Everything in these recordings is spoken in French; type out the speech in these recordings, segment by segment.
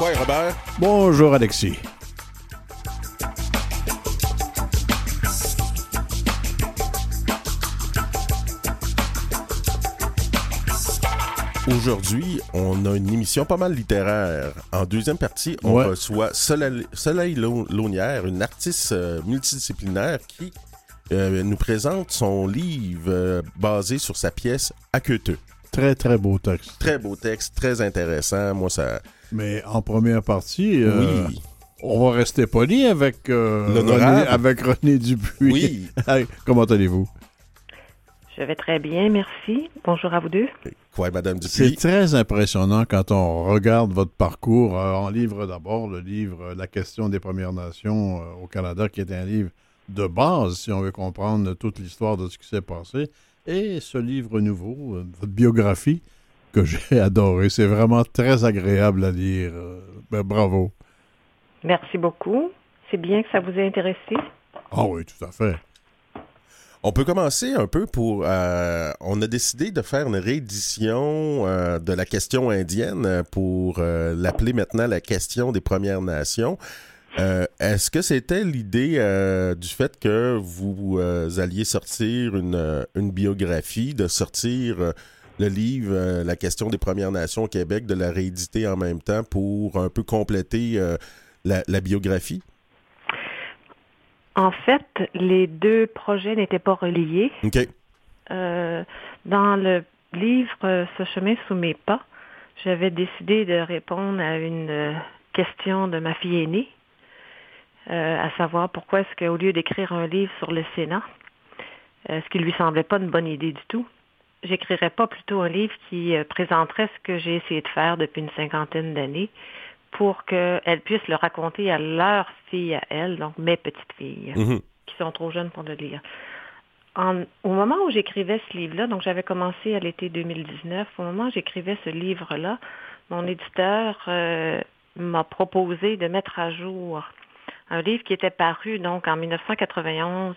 Quoi, Robert? Bonjour, Alexis. Aujourd'hui, on a une émission pas mal littéraire. En deuxième partie, on Ouais. reçoit Soleil, Soleil Lau- Launière, une artiste euh, multidisciplinaire qui euh, nous présente son livre euh, basé sur sa pièce Aqueuteux. Très, très beau texte. Très beau texte, très intéressant. Moi, ça. Mais en première partie, euh, Oui. on va rester poli avec, euh. René, avec René Dupuis. Oui. Comment allez-vous? Je vais très bien, merci. Bonjour à vous deux. Quoi, Madame C'est Dupuis? très impressionnant quand on regarde votre parcours euh, en livre d'abord, le livre euh, La question des Premières Nations euh, au Canada, qui est un livre de base, si on veut comprendre toute l'histoire de ce qui s'est passé, et ce livre nouveau, euh, votre biographie, que j'ai adoré. C'est vraiment très agréable à lire. Ben, bravo. Merci beaucoup. C'est bien que ça vous ait intéressé. Ah oui, tout à fait. On peut commencer un peu pour. euh, on a décidé de faire une réédition euh, de la question indienne pour euh, l'appeler maintenant la question des Premières Nations. Euh, Est-ce que c'était l'idée euh, du fait que vous euh, alliez sortir une, une biographie, de sortir euh, le livre euh, La question des Premières Nations au Québec, de la rééditer en même temps pour un peu compléter euh, la, la biographie? En fait, les deux projets n'étaient pas reliés. Euh, dans le livre Ce chemin sous mes pas, j'avais décidé de répondre à une question de ma fille aînée, à savoir pourquoi est-ce qu'au lieu d'écrire un livre sur le Sénat, ce qui lui semblait pas une bonne idée du tout, j'écrirais pas plutôt un livre qui euh, présenterait ce que j'ai essayé de faire depuis une cinquantaine d'années pour qu'elles puissent le raconter à leurs filles à elles, donc mes petites filles Mhm. qui sont trop jeunes pour le lire. En- au moment où j'écrivais ce livre-là, donc j'avais commencé à l'été 2019, au moment où j'écrivais ce livre-là, mon éditeur euh, m'a proposé de mettre à jour un livre qui était paru donc en 1991,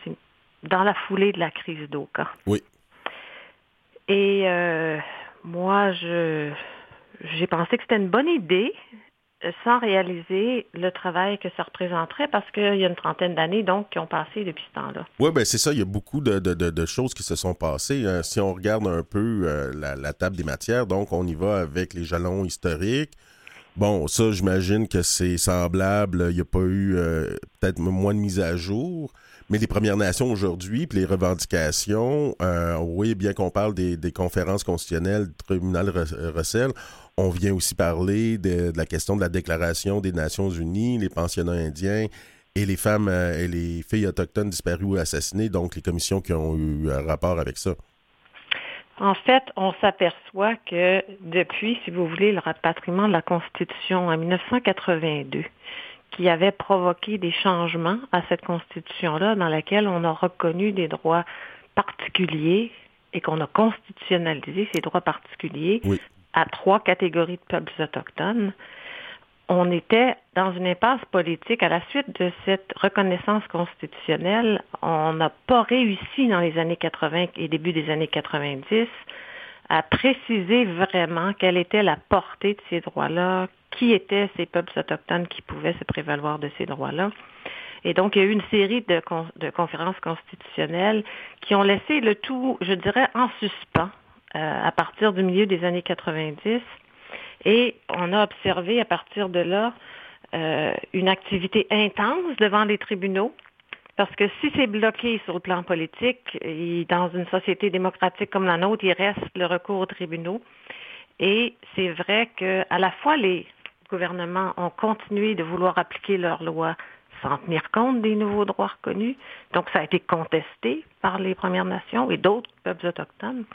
dans la foulée de la crise d'Oka. Oui. Et euh, moi, je j'ai pensé que c'était une bonne idée euh, sans réaliser le travail que ça représenterait parce qu'il y a une trentaine d'années donc qui ont passé depuis ce temps-là. Oui, ben c'est ça. Il y a beaucoup de, choses qui se sont passées. hein. Si on regarde un peu euh, la, la table des matières, donc on y va avec les jalons historiques. Bon, ça, j'imagine que c'est semblable. Il n'y a pas eu euh, peut-être moins de mise à jour. Mais les Premières Nations aujourd'hui, puis les revendications, euh, oui, bien qu'on parle des, conférences constitutionnelles du tribunal Ru- Russell, on vient aussi parler de, la question de la Déclaration des Nations Unies, les pensionnats indiens et les femmes euh, et les filles autochtones disparues ou assassinées, donc les commissions qui ont eu un rapport avec ça. En fait, on s'aperçoit que depuis, si vous voulez, le rapatriement de la Constitution en 1982, qui avait provoqué des changements à cette Constitution-là, dans laquelle on a reconnu des droits particuliers et qu'on a constitutionnalisé ces droits particuliers Oui. à trois catégories de peuples autochtones. On était dans une impasse politique à la suite de cette reconnaissance constitutionnelle. On n'a pas réussi dans les années 80 et début des années 90 à préciser vraiment quelle était la portée de ces droits-là, qui étaient ces peuples autochtones qui pouvaient se prévaloir de ces droits-là. Et donc, il y a eu une série de, con- de conférences constitutionnelles qui ont laissé le tout, je dirais, en suspens euh, à partir du milieu des années 90. Et on a observé à partir de là euh, une activité intense devant les tribunaux. Parce que si c'est bloqué sur le plan politique, dans une société démocratique comme la nôtre, il reste le recours aux tribunaux. Et c'est vrai que à la fois les gouvernements ont continué de vouloir appliquer leurs lois sans tenir compte des nouveaux droits reconnus. Donc ça a été contesté par les Premières Nations et d'autres peuples autochtones.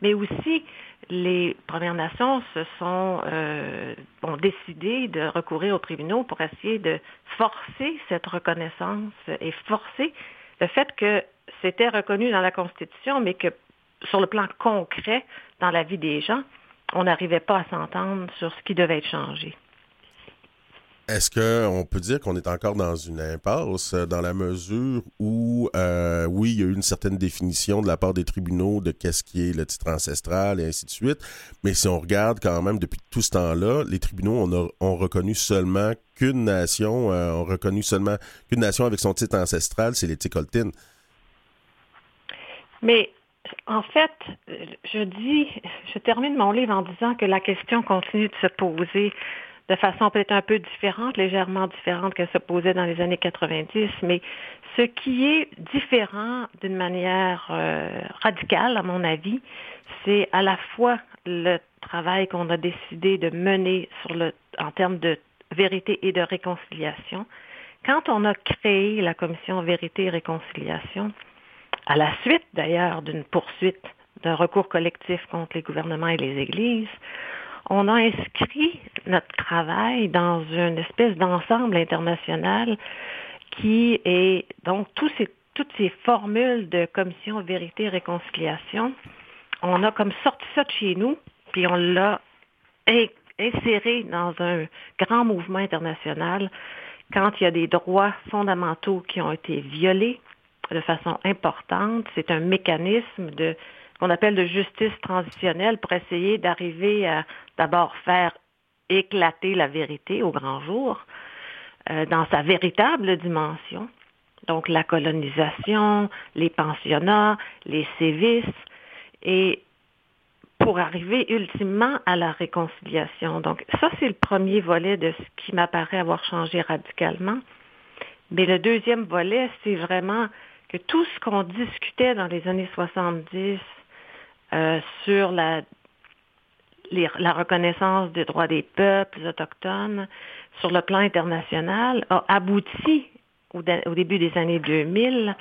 Mais aussi, les Premières Nations se sont euh, ont décidé de recourir aux tribunaux pour essayer de forcer cette reconnaissance et forcer le fait que c'était reconnu dans la Constitution, mais que sur le plan concret, dans la vie des gens, on n'arrivait pas à s'entendre sur ce qui devait être changé. Est-ce qu'on peut dire qu'on est encore dans une impasse dans la mesure où, euh, oui, il y a eu une certaine définition de la part des tribunaux de qu'est-ce qui est le titre ancestral et ainsi de suite, mais si on regarde quand même depuis tout ce temps-là, les tribunaux ont, reconnu seulement qu'une nation, euh, ont reconnu seulement qu'une nation avec son titre ancestral, c'est les Ticoltines. Mais en fait, je dis, je termine mon livre en disant que la question continue de se poser de façon peut-être un peu différente, légèrement différente qu'elle se posait dans les années 90, mais ce qui est différent d'une manière euh, radicale, à mon avis, c'est à la fois le travail qu'on a décidé de mener en termes de vérité et de réconciliation. Quand on a créé la commission Vérité et Réconciliation, à la suite d'ailleurs d'une poursuite d'un recours collectif contre les gouvernements et les églises, on a inscrit notre travail dans une espèce d'ensemble international qui est donc toutes ces formules de commission vérité et réconciliation. On a comme sorti ça de chez nous, puis on l'a inséré dans un grand mouvement international quand il y a des droits fondamentaux qui ont été violés de façon importante. C'est un mécanisme de qu'on appelle de justice transitionnelle pour essayer d'arriver à d'abord faire éclater la vérité au grand jour euh, dans sa véritable dimension. Donc la colonisation, les pensionnats, les sévices, et pour arriver ultimement à la réconciliation. Donc ça, c'est le premier volet de ce qui m'apparaît avoir changé radicalement. Mais le deuxième volet, c'est vraiment que tout ce qu'on discutait dans les années 70 euh, sur la, reconnaissance des droits des peuples autochtones sur le plan international a abouti au, au début des années 2000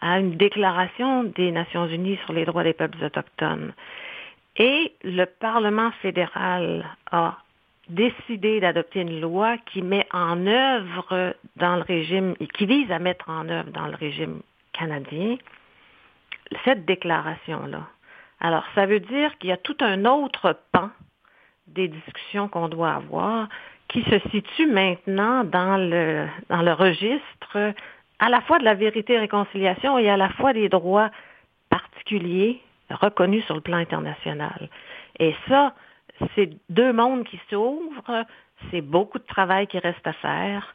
à une déclaration des Nations Unies sur les droits des peuples autochtones. Et le Parlement fédéral a décidé d'adopter une loi qui met en œuvre dans le régime, qui vise à mettre en œuvre dans le régime canadien cette déclaration-là. Alors, ça veut dire qu'il y a tout un autre pan des discussions qu'on doit avoir qui se situe maintenant dans le, dans le registre à la fois de la vérité et réconciliation et à la fois des droits particuliers reconnus sur le plan international. Et ça, c'est deux mondes qui s'ouvrent, c'est beaucoup de travail qui reste à faire.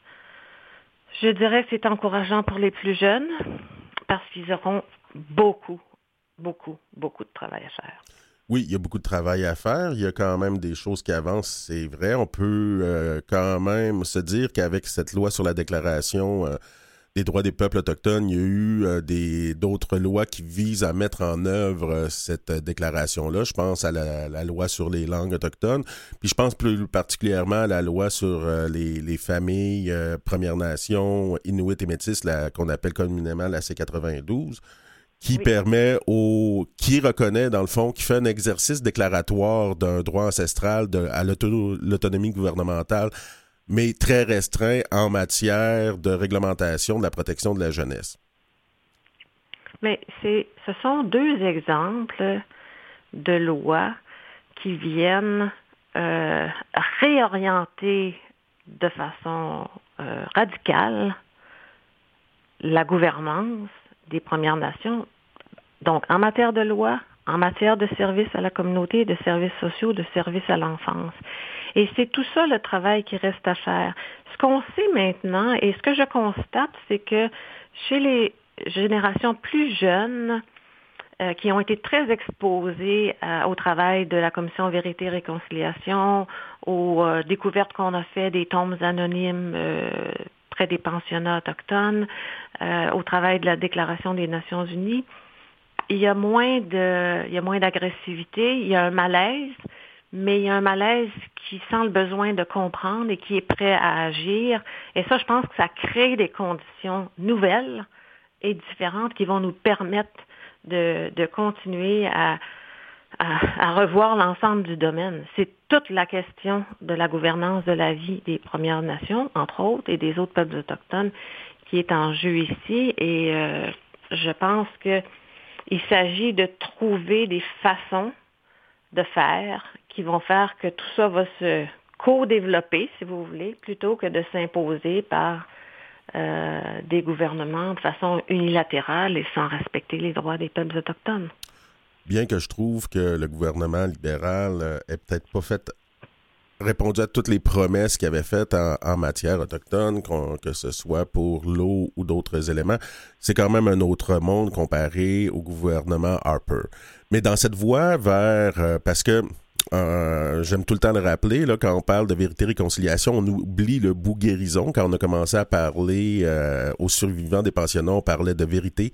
Je dirais que c'est encourageant pour les plus jeunes parce qu'ils auront beaucoup, beaucoup, beaucoup de travail à faire. Oui, il y a beaucoup de travail à faire. Il y a quand même des choses qui avancent, c'est vrai. On peut euh, quand même se dire qu'avec cette loi sur la déclaration euh, des droits des peuples autochtones, il y a eu euh, d'autres lois qui visent à mettre en œuvre cette déclaration-là. Je pense à la, loi sur les langues autochtones, puis je pense plus particulièrement à la loi sur les, les, familles Premières Nations, Inuit et Métis, qu'on appelle communément la C92 qui permet au. qui reconnaît, dans le fond, qui fait un exercice déclaratoire d'un droit ancestral de, à l'autonomie gouvernementale, mais très restreint en matière de réglementation de la protection de la jeunesse. Mais c'est, ce sont deux exemples de lois qui viennent euh, réorienter de façon euh, radicale la gouvernance des Premières Nations. Donc, en matière de loi, en matière de services à la communauté, de services sociaux, de services à l'enfance. Et c'est tout ça le travail qui reste à faire. Ce qu'on sait maintenant et ce que je constate, c'est que chez les générations plus jeunes, euh, qui ont été très exposées euh, au travail de la Commission Vérité et Réconciliation, aux euh, découvertes qu'on a fait des tombes anonymes près des pensionnats autochtones, euh, au travail de la Déclaration des Nations Unies, il y a moins de, il y a moins d'agressivité, il y a un malaise, mais il y a un malaise qui sent le besoin de comprendre et qui est prêt à agir. Et ça, je pense que ça crée des conditions nouvelles et différentes qui vont nous permettre de, de continuer à, à, revoir l'ensemble du domaine. C'est toute la question de la gouvernance de la vie des Premières Nations, entre autres, et des autres peuples autochtones qui est en jeu ici. Et euh, je pense qu'il s'agit de trouver des façons de faire qui vont faire que tout ça va se co-développer, si vous voulez, plutôt que de s'imposer par des gouvernements de façon unilatérale et sans respecter les droits des peuples autochtones. Bien que je trouve que le gouvernement libéral ait peut-être pas fait répondu à toutes les promesses qu'il avait faites en, matière autochtone, que ce soit pour l'eau ou d'autres éléments. C'est quand même un autre monde comparé au gouvernement Harper. Mais dans cette voie vers... Euh, parce que euh, j'aime tout le temps le rappeler, là, quand on parle de vérité-réconciliation, on oublie le bout guérison. Quand on a commencé à parler euh, aux survivants des pensionnats, on parlait de vérité,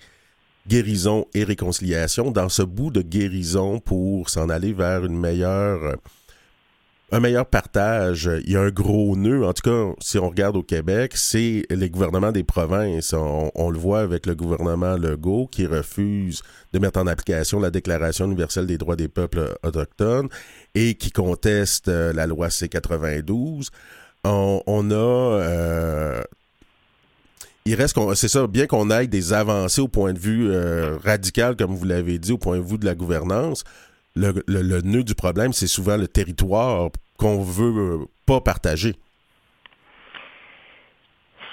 guérison et réconciliation. Dans ce bout de guérison pour s'en aller vers une meilleure un meilleur partage. Il y a un gros nœud, en tout cas, si on regarde au Québec, c'est les gouvernements des provinces. On, le voit avec le gouvernement Legault qui refuse de mettre en application la Déclaration universelle des droits des peuples autochtones et qui conteste euh, la loi C-92. On, a... Euh, il reste c'est ça, bien qu'on aille des avancées au point de vue euh, radical, comme vous l'avez dit, au point de vue de la gouvernance, le, nœud du problème, c'est souvent le territoire qu'on veut euh, pas partager.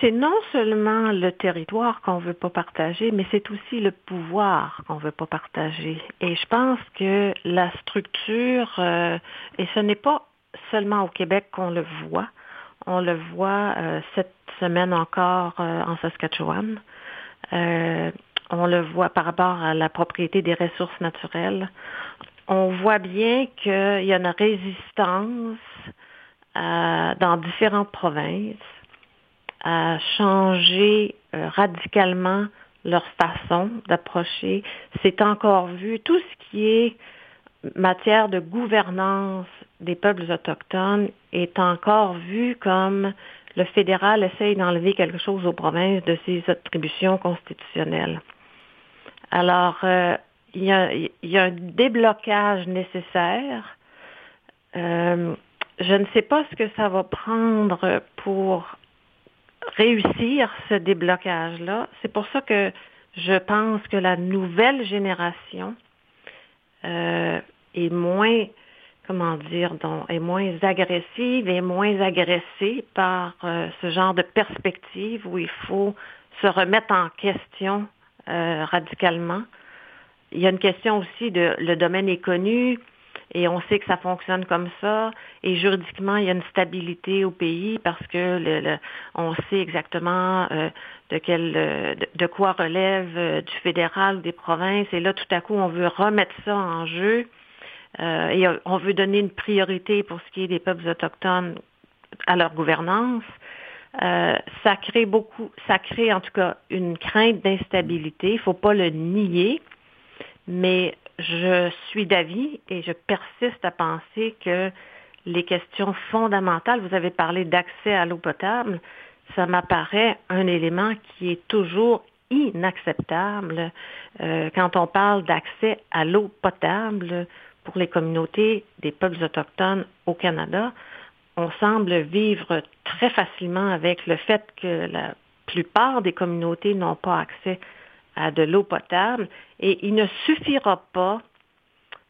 C'est non seulement le territoire qu'on veut pas partager, mais c'est aussi le pouvoir qu'on veut pas partager. Et je pense que la structure, euh, et ce n'est pas seulement au Québec qu'on le voit, on le voit euh, cette semaine encore en Saskatchewan. on le voit par rapport à la propriété des ressources naturelles on voit bien qu'il y a une résistance euh, dans différentes provinces à changer euh, radicalement leur façon d'approcher. C'est encore vu, tout ce qui est matière de gouvernance des peuples autochtones est encore vu comme le fédéral essaye d'enlever quelque chose aux provinces de ses attributions constitutionnelles. Alors, euh, il y, a, un déblocage nécessaire. Euh, je ne sais pas ce que ça va prendre pour réussir ce déblocage-là. C'est pour ça que je pense que la nouvelle génération euh, est moins, comment dire, donc, est moins agressive et moins agressée par euh, ce genre de perspective où il faut se remettre en question radicalement il y a une question aussi de le domaine est connu et on sait que ça fonctionne comme ça. Et juridiquement, il y a une stabilité au pays parce que on sait exactement euh, de quel euh, de, quoi relève euh, du fédéral des provinces. Et là, tout à coup, on veut remettre ça en jeu. Et on veut donner une priorité pour ce qui est des peuples autochtones à leur gouvernance. ça crée beaucoup, ça crée en tout cas une crainte d'instabilité. Il ne faut pas le nier. Mais je suis d'avis et je persiste à penser que les questions fondamentales, vous avez parlé d'accès à l'eau potable, ça m'apparaît un élément qui est toujours inacceptable euh, quand on parle d'accès à l'eau potable pour les communautés des peuples autochtones au Canada. On semble vivre très facilement avec le fait que la plupart des communautés n'ont pas accès à de l'eau potable et il ne suffira pas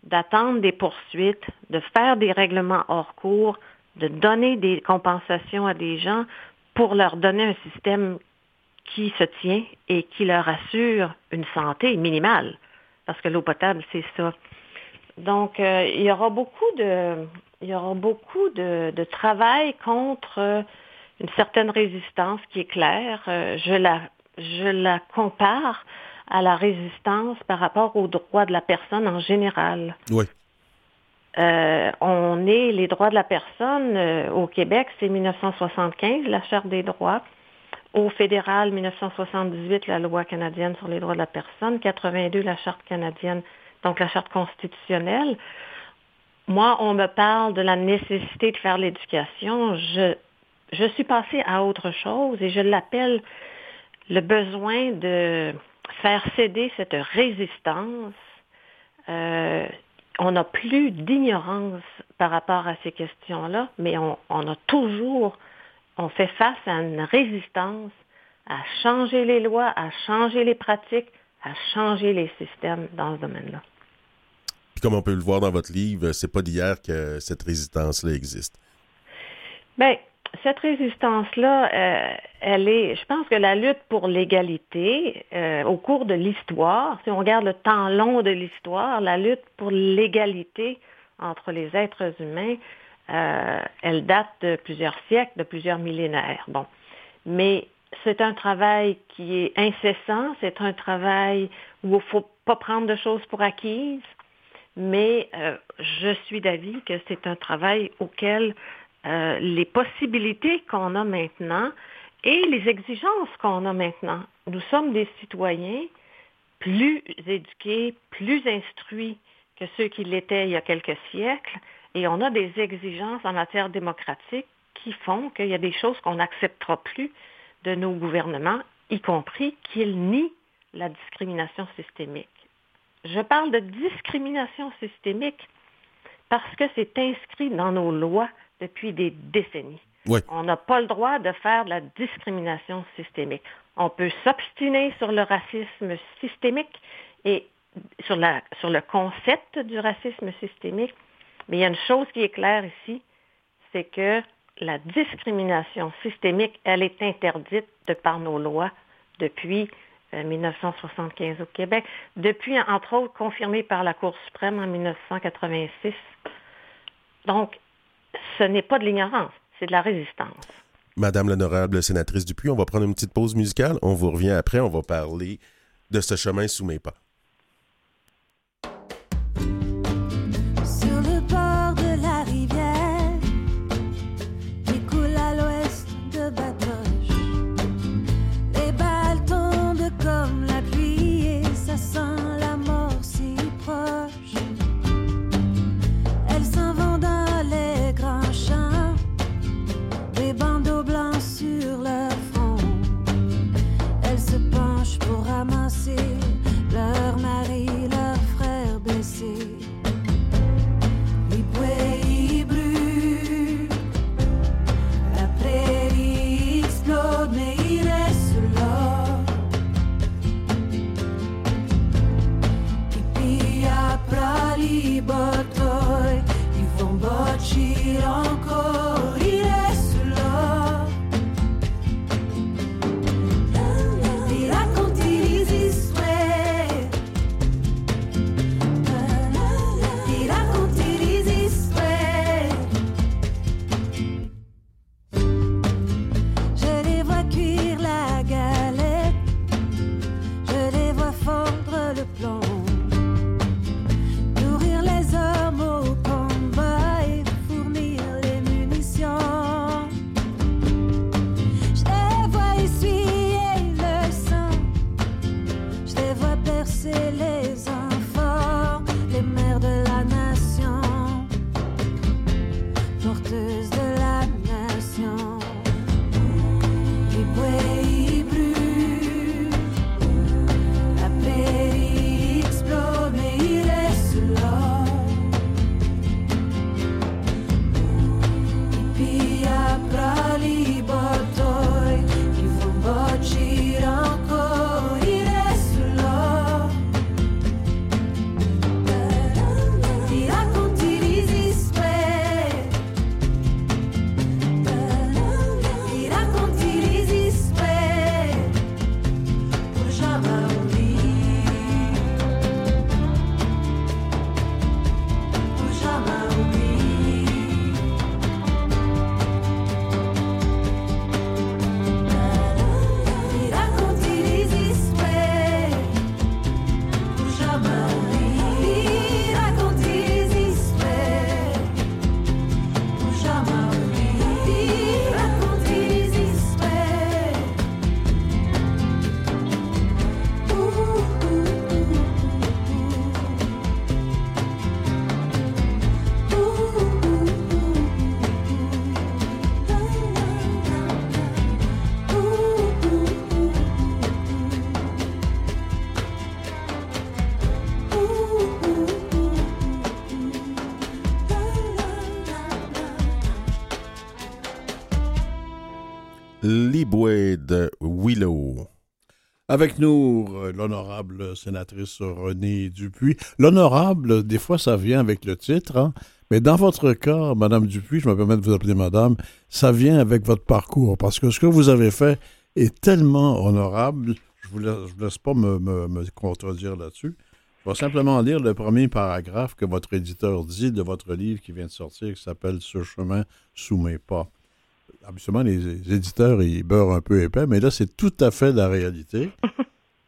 d'attendre des poursuites, de faire des règlements hors cours, de donner des compensations à des gens pour leur donner un système qui se tient et qui leur assure une santé minimale. Parce que l'eau potable, c'est ça. Donc, euh, il y aura beaucoup de, il y aura beaucoup de, travail contre une certaine résistance qui est claire. Euh, je la je la compare à la résistance par rapport aux droits de la personne en général. Oui. Euh, on est les droits de la personne euh, au Québec, c'est 1975, la Charte des droits. Au fédéral, 1978, la loi canadienne sur les droits de la personne. 82, la Charte canadienne, donc la Charte constitutionnelle. Moi, on me parle de la nécessité de faire l'éducation. Je, suis passée à autre chose et je l'appelle le besoin de faire céder cette résistance. Euh, on n'a plus d'ignorance par rapport à ces questions-là, mais on, a toujours, on fait face à une résistance à changer les lois, à changer les pratiques, à changer les systèmes dans ce domaine-là. Comme on peut le voir dans votre livre, c'est pas d'hier que cette résistance-là existe. Bien, cette résistance-là, euh, elle est, je pense que la lutte pour l'égalité, euh, au cours de l'histoire, si on regarde le temps long de l'histoire, la lutte pour l'égalité entre les êtres humains, euh, elle date de plusieurs siècles, de plusieurs millénaires. Bon. Mais c'est un travail qui est incessant, c'est un travail où il ne faut pas prendre de choses pour acquises, mais je suis d'avis que c'est un travail auquel euh, les possibilités qu'on a maintenant et les exigences qu'on a maintenant. Nous sommes des citoyens plus éduqués, plus instruits que ceux qui l'étaient il y a quelques siècles, et on a des exigences en matière démocratique qui font qu'il y a des choses qu'on n'acceptera plus de nos gouvernements, y compris qu'ils nient la discrimination systémique. Je parle de discrimination systémique parce que c'est inscrit dans nos lois depuis des décennies. On n'a pas le droit de faire de la discrimination systémique. On peut s'obstiner sur le racisme systémique et sur, la, sur le concept du racisme systémique, mais il y a une chose qui est claire ici, c'est que la discrimination systémique, elle est interdite de par nos lois depuis 1975 euh, au Québec, depuis, entre autres, confirmée par la Cour suprême en 1986. Donc, ce n'est pas de l'ignorance, c'est de la résistance. Madame l'honorable sénatrice Dupuis, on va prendre une petite pause musicale. On vous revient après. On va parler de ce chemin sous mes pas. Avec nous, euh, l'honorable sénatrice Renée Dupuis. L'honorable, des fois, ça vient avec le titre, hein, Mais dans votre cas, Madame Dupuis, je me permets de vous appeler Madame, ça vient avec votre parcours, parce que ce que vous avez fait est tellement honorable. Je ne vous, laisse pas me, me contredire là-dessus. Je vais simplement lire le premier paragraphe que votre éditeur dit de votre livre qui vient de sortir, qui s'appelle Ce chemin sous mes pas. Absolument, les éditeurs, ils beurrent un peu épais, mais là, c'est tout à fait la réalité.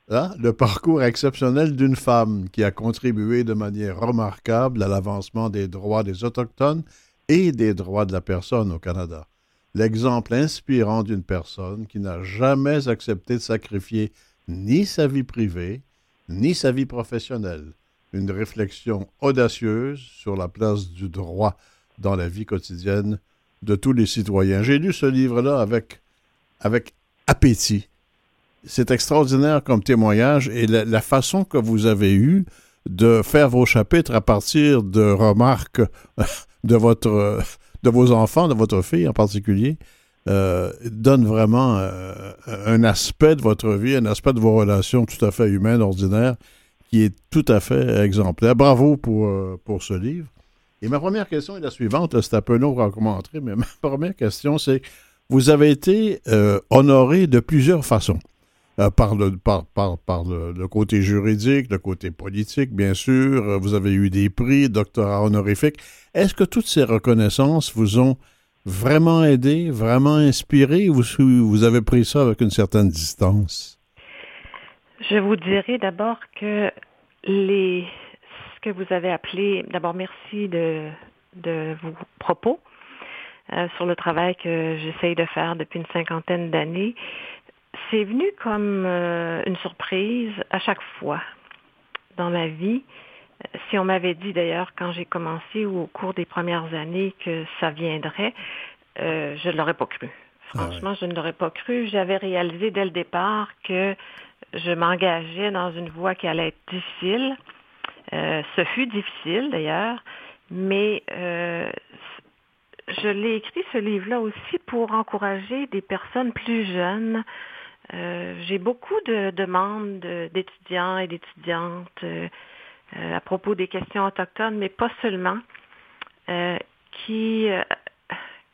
Hein? Le parcours exceptionnel d'une femme qui a contribué de manière remarquable à l'avancement des droits des Autochtones et des droits de la personne au Canada. L'exemple inspirant d'une personne qui n'a jamais accepté de sacrifier ni sa vie privée, ni sa vie professionnelle. Une réflexion audacieuse sur la place du droit dans la vie quotidienne de tous les citoyens. J'ai lu ce livre-là avec, avec appétit c'est extraordinaire comme témoignage et la, façon que vous avez eue de faire vos chapitres à partir de remarques de votre de vos enfants, de votre fille en particulier, euh, donne vraiment euh, un aspect de votre vie, un aspect de vos relations tout à fait humaines, ordinaires, qui est tout à fait exemplaire. Bravo pour, euh, pour ce livre. Et ma première question est la suivante. C'est un peu long à commenter, mais ma première question, c'est vous avez été honoré de plusieurs façons. Euh, par, le, par, par, le, côté juridique, le côté politique, bien sûr. Euh, vous avez eu des prix, doctorat honorifique. Est-ce que toutes ces reconnaissances vous ont vraiment aidé, vraiment inspiré, ou vous avez pris ça avec une certaine distance? Je vous dirais d'abord que les, ce que vous avez appelé, d'abord merci de, de vos propos euh, sur le travail que j'essaye de faire depuis une cinquantaine d'années c'est venu comme euh, une surprise à chaque fois dans ma vie. Si on m'avait dit d'ailleurs quand j'ai commencé ou au cours des premières années que ça viendrait, euh, je ne l'aurais pas cru. Ah Franchement, je ne l'aurais pas cru. J'avais réalisé dès le départ que je m'engageais dans une voie qui allait être difficile. Euh, ce fut difficile d'ailleurs, mais je l'ai écrit ce livre-là aussi pour encourager des personnes plus jeunes. Euh, j'ai beaucoup de demandes d'étudiants et d'étudiantes euh, euh, à propos des questions autochtones, mais pas seulement, qui,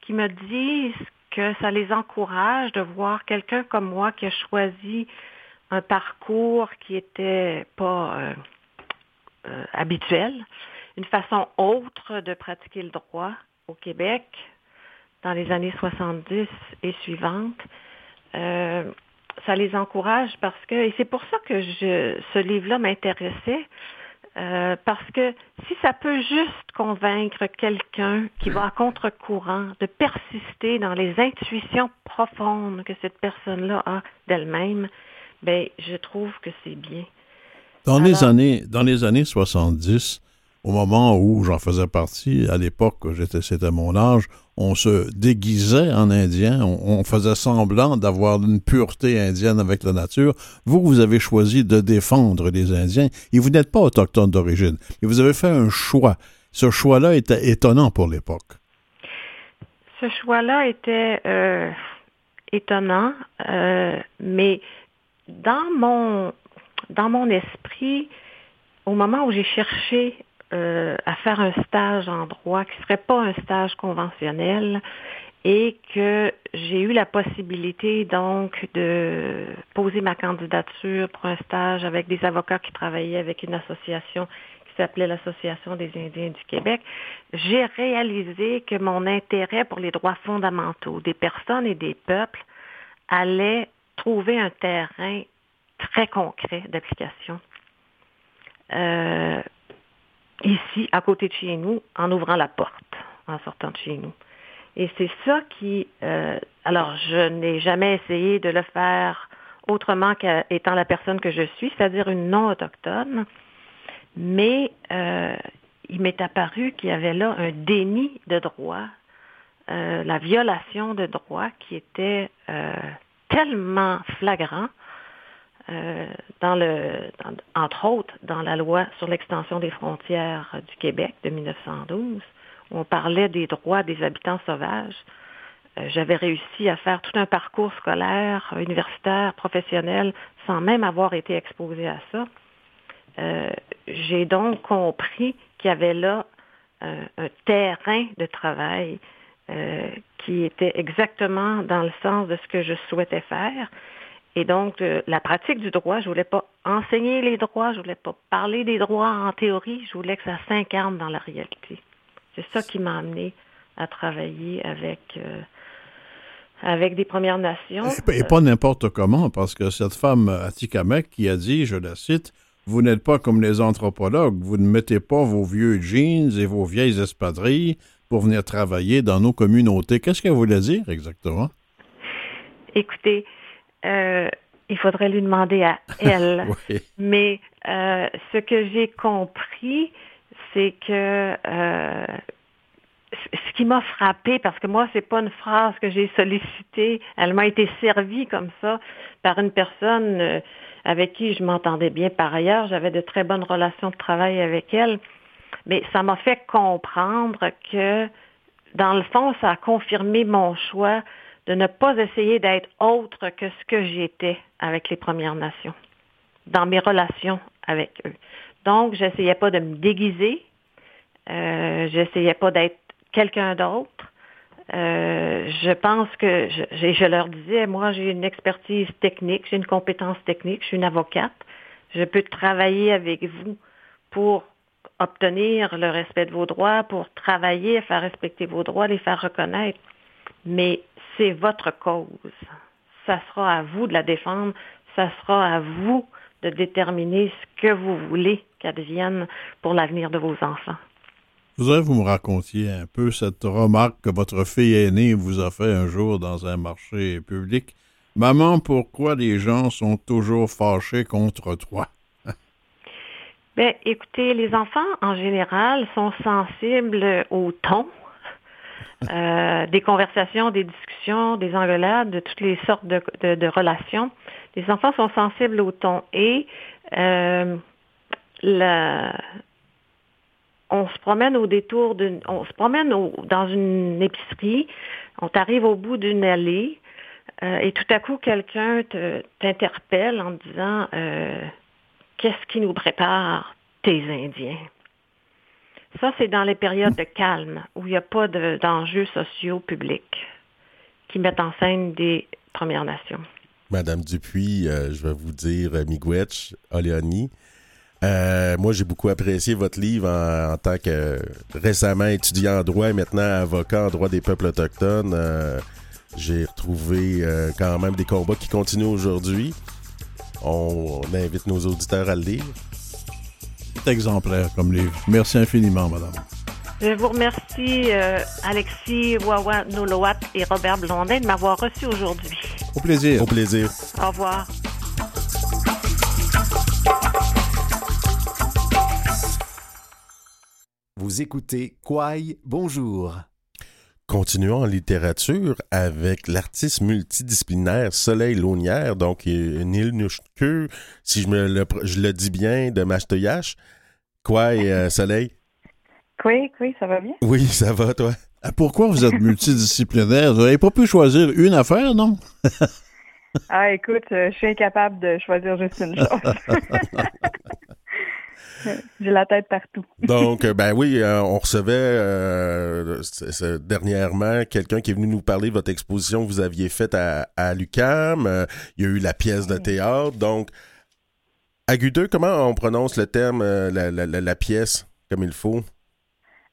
qui me disent que ça les encourage de voir quelqu'un comme moi qui a choisi un parcours qui n'était pas habituel, une façon autre de pratiquer le droit au Québec dans les années 70 et suivantes ça les encourage parce que, et c'est pour ça que je, ce livre-là m'intéressait, euh, parce que si ça peut juste convaincre quelqu'un qui va à contre-courant de persister dans les intuitions profondes que cette personne-là a d'elle-même, ben, je trouve que c'est bien. Dans, les années, dans les années 70, au moment où j'en faisais partie, à l'époque, c'était mon âge, on se déguisait en indien, on, faisait semblant d'avoir une pureté indienne avec la nature. Vous, vous avez choisi de défendre les Indiens et vous n'êtes pas autochtone d'origine, mais vous avez fait un choix. Ce choix-là était étonnant pour l'époque. Ce choix-là était euh, étonnant, euh, mais dans mon, dans mon esprit, au moment où j'ai cherché euh, à faire un stage en droit qui ne serait pas un stage conventionnel et que j'ai eu la possibilité donc de poser ma candidature pour un stage avec des avocats qui travaillaient avec une association qui s'appelait l'Association des Indiens du Québec, j'ai réalisé que mon intérêt pour les droits fondamentaux des personnes et des peuples allait trouver un terrain très concret d'application. Euh, ici, à côté de chez nous, en ouvrant la porte, en sortant de chez nous. Et c'est ça qui... Euh, alors, je n'ai jamais essayé de le faire autrement qu'étant la personne que je suis, c'est-à-dire une non-autochtone, mais euh, il m'est apparu qu'il y avait là un déni de droit, euh, la violation de droit qui était tellement flagrant euh, dans le, entre autres, dans la loi sur l'extension des frontières du Québec de 1912, où on parlait des droits des habitants sauvages. Euh, j'avais réussi à faire tout un parcours scolaire, universitaire, professionnel, sans même avoir été exposé à ça. Euh, j'ai donc compris qu'il y avait là un, terrain de travail euh, qui était exactement dans le sens de ce que je souhaitais faire. Et donc, euh, la pratique du droit, je voulais pas enseigner les droits, je voulais pas parler des droits en théorie, je voulais que ça s'incarne dans la réalité. C'est ça qui m'a amené à travailler avec euh, avec des Premières Nations. Et, pas n'importe comment, parce que cette femme Atikamek qui a dit, je la cite, vous n'êtes pas comme les anthropologues, vous ne mettez pas vos vieux jeans et vos vieilles espadrilles pour venir travailler dans nos communautés. Qu'est-ce qu'elle voulait dire exactement? Écoutez, euh, il faudrait lui demander à elle. Mais euh, ce que j'ai compris, c'est que euh, ce qui m'a frappé, parce que moi, c'est pas une phrase que j'ai sollicitée, elle m'a été servie comme ça par une personne avec qui je m'entendais bien par ailleurs. J'avais de très bonnes relations de travail avec elle. Mais ça m'a fait comprendre que, dans le fond, ça a confirmé mon choix de ne pas essayer d'être autre que ce que j'étais avec les Premières Nations, dans mes relations avec eux. Donc, j'essayais pas de me déguiser, euh, j'essayais pas d'être quelqu'un d'autre. Euh, je pense que, je, je, leur disais, moi j'ai une expertise technique, j'ai une compétence technique, je suis une avocate, je peux travailler avec vous pour obtenir le respect de vos droits, pour travailler à faire respecter vos droits, les faire reconnaître. Mais c'est votre cause. Ça sera à vous de la défendre, ça sera à vous de déterminer ce que vous voulez qu'advienne pour l'avenir de vos enfants. Je voudrais que vous me racontiez un peu cette remarque que votre fille aînée vous a fait un jour dans un marché public. Maman, pourquoi les gens sont toujours fâchés contre toi? Bien, écoutez, les enfants, en général, sont sensibles au ton, euh, des conversations, des discussions, des engueulades, de toutes les sortes de, relations. Les enfants sont sensibles au ton et euh, on se promène au détour d'une, on se promène dans une épicerie, on t'arrive au bout d'une allée euh, et tout à coup quelqu'un t'interpelle en disant qu'est-ce qui nous prépare tes Indiens? Ça, c'est dans les périodes de calme où il n'y a pas d'enjeux sociaux publics qui mettent en scène des Premières Nations. Madame Dupuis, euh, je vais vous dire Miigwech, Oleoni, euh, moi, j'ai beaucoup apprécié votre livre en, tant que récemment étudiant en droit et maintenant avocat en droit des peuples autochtones. Euh, j'ai retrouvé euh, quand même des combats qui continuent aujourd'hui. On, invite nos auditeurs à le lire. C'est exemplaire comme livre. Merci infiniment, madame. Je vous remercie, Alexis Wawa Noloat et Robert Blondin de m'avoir reçu aujourd'hui. Au plaisir. Au plaisir. Au revoir. Vous écoutez Quaille, bonjour. Continuons en littérature avec l'artiste multidisciplinaire Soleil Launière, donc Neil si je, me le, je le dis bien, de Machtoyache. Quaille, euh, Soleil? Oui, oui, ça va bien? Oui, ça va, toi? Ah, pourquoi vous êtes multidisciplinaire? Vous n'avez pas pu choisir une affaire, non? ah, écoute, euh, je suis incapable de choisir juste une chose. J'ai la tête partout. Donc, euh, ben oui, euh, on recevait euh, dernièrement quelqu'un qui est venu nous parler de votre exposition que vous aviez faite à, à l'UCAM. il y a eu la pièce de théâtre. Donc, Agudeux, comment on prononce le terme, la, pièce, comme il faut?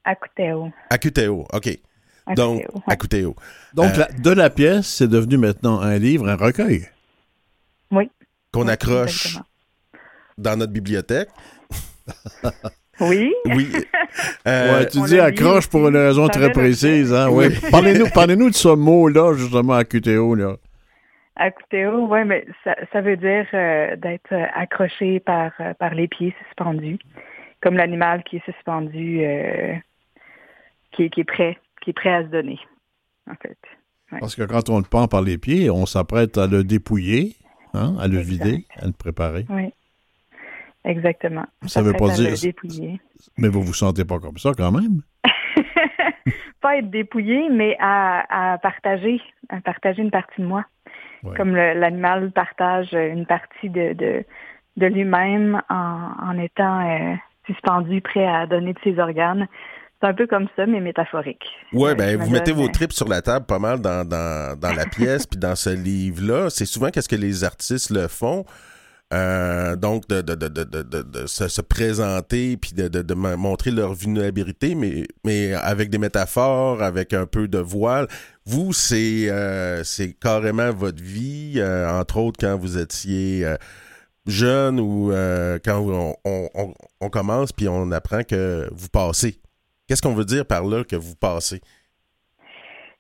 Acuteo. Acuteo, OK. Donc, Acuteo. Donc, de la pièce, c'est devenu maintenant un livre, un recueil? Oui. Qu'on accroche dans notre bibliothèque? Oui. Oui. Euh, tu dis accroche pour une raison très précise. Hein? Oui. Parlez-nous parlez de ce mot-là, justement, à Là. Acuteo, oui, mais ça, ça, veut dire euh, d'être accroché par, par les pieds suspendus, comme l'animal qui est suspendu, euh, qui, qui, est prêt, qui est prêt à se donner, en fait. Parce que quand on le pend par les pieds, on s'apprête à le dépouiller, hein, à le vider, à le préparer. Oui. Exactement. Ça, veut pas dire. Mais vous vous sentez pas comme ça quand même? pas être dépouillé, mais à, partager, à partager une partie de moi. Comme l'animal partage une partie de, de, lui-même en, étant euh, suspendu, prêt à donner de ses organes. c'est un peu comme ça, mais métaphorique. Ouais, Euh, ben vous me mettez vos euh, tripes sur la table pas mal dans, dans, dans la pièce, puis dans ce livre-là. C'est souvent qu'est-ce que les artistes le font. Euh, donc, de, de, de, de, de, de- se, se présenter, puis de, de, de mo- montrer leur vulnérabilité, mais, mais avec des métaphores, avec un peu de voile. Vous, c'est euh, carrément votre vie, euh, entre autres quand vous étiez euh, jeune ou euh, quand on, on, on- commence, puis on apprend que vous passez. Qu'est-ce qu'on veut dire par là que vous passez?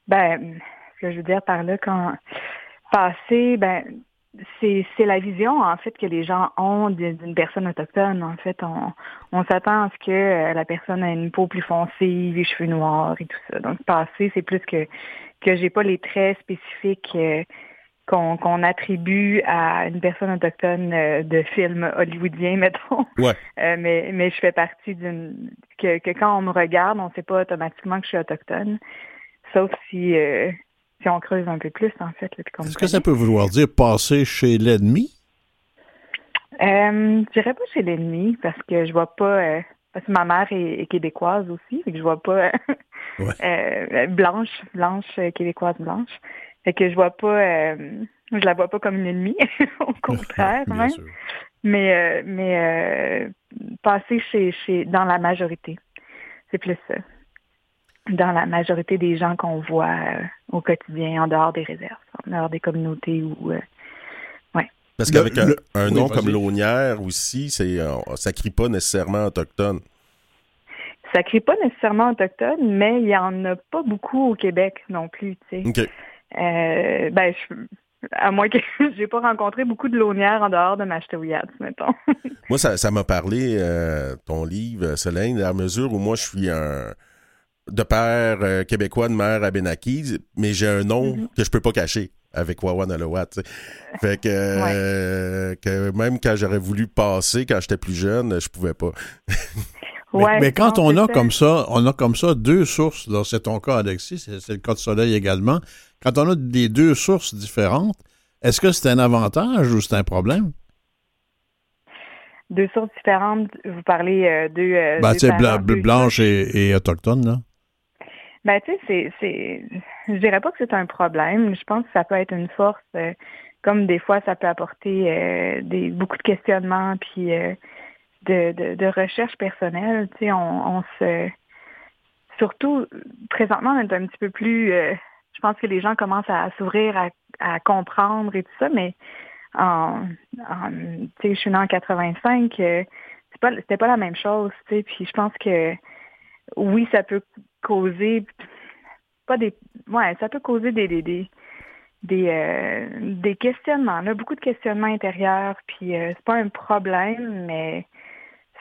Ben, que je veux dire par là, quand passer, ben, c'est la vision en fait que les gens ont d'une personne autochtone. En fait, on, on s'attend à ce que euh, la personne ait une peau plus foncée, les cheveux noirs et tout ça. Donc passer, c'est plus que que j'ai pas les traits spécifiques euh, qu'on attribue à une personne autochtone euh, de film hollywoodien, mettons. Ouais. Euh, mais, mais je fais partie d'une... Que, que quand on me regarde, on ne sait pas automatiquement que je suis autochtone. Sauf si, euh, si on creuse un peu plus, en fait. Est-ce que ça peut vouloir dire passer chez l'ennemi? Euh, je dirais pas chez l'ennemi, parce que je vois pas... euh, parce que ma mère est, est québécoise aussi, fait que je vois pas... Ouais. euh, blanche, blanche, euh, québécoise blanche. Fait que je vois pas... je la vois pas comme une ennemie, au contraire, même. sûr. Mais, euh, mais euh, passer chez, chez, dans la majorité. C'est plus ça. Dans la majorité des gens qu'on voit euh, au quotidien, en dehors des réserves, en dehors des communautés ou. euh, Parce Le- qu'avec un, nom comme Launière aussi, c'est, euh, ça crie pas nécessairement autochtone. ça crie pas nécessairement autochtone, mais il y en a pas beaucoup au Québec non plus, tu sais. OK. Euh, ben, je, à moins que j'ai pas rencontré beaucoup de launières en dehors de Mashtawiyat, mettons. Moi, ça, ça m'a parlé, euh, ton livre, Solène, à la mesure où moi, je suis un de père euh, québécois, de mère abénakise, mais j'ai un nom Mhm. que je peux pas cacher avec Wawan. Fait que, euh, que même quand j'aurais voulu passer, quand j'étais plus jeune, je pouvais pas. Mais, Ouais, mais quand on a ça. comme ça, on a comme ça deux sources, c'est ton cas, Alexis, c'est c'est le cas de Soleil également. Quand on a des deux sources différentes, est-ce que c'est un avantage ou c'est un problème? Deux sources différentes, vous parlez euh, deux. euh, Ben, deux parents, deux blanche et, et autochtone, là. Ben, tu sais, c'est, c'est, je dirais pas que c'est un problème. Je pense que ça peut être une force. euh, comme des fois, ça peut apporter euh, des, beaucoup de questionnements puis euh, de, de, de recherche personnelle. Tu sais, on, on se, surtout présentement, on est un petit peu plus. euh, je pense que les gens commencent à s'ouvrir, à, à comprendre et tout ça, mais en, en tu sais, je suis née en 85. euh, c'est pas, c'était pas la même chose. Tu sais, puis je pense que oui, ça peut causer pas des ouais, ça peut causer des des des des, euh, des questionnements, là, beaucoup de questionnements intérieurs, puis euh, c'est pas un problème, mais